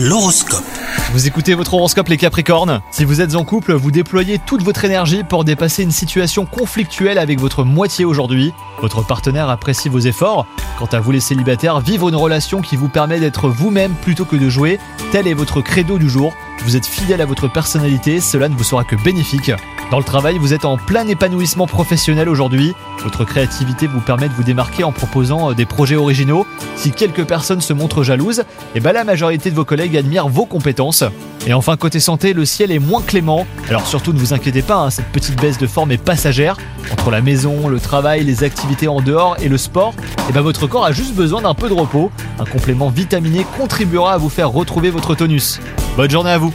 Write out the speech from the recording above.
L'horoscope. Vous écoutez votre horoscope les Capricornes Si vous êtes en couple, vous déployez toute votre énergie pour dépasser une situation conflictuelle avec votre moitié aujourd'hui. Votre partenaire apprécie vos efforts. Quant à vous les célibataires, vivre une relation qui vous permet d'être vous-même plutôt que de jouer, tel est votre credo du jour. Vous êtes fidèle à votre personnalité, cela ne vous sera que bénéfique. Dans le travail, vous êtes en plein épanouissement professionnel aujourd'hui. Votre créativité vous permet de vous démarquer en proposant euh, des projets originaux. Si quelques personnes se montrent jalouses, eh ben la majorité de vos collègues admirent vos compétences. Et enfin, côté santé, le ciel est moins clément. Alors surtout, ne vous inquiétez pas, hein, cette petite baisse de forme est passagère. Entre la maison, le travail, les activités en dehors et le sport, eh ben votre corps a juste besoin d'un peu de repos. Un complément vitaminé contribuera à vous faire retrouver votre tonus. Bonne journée à vous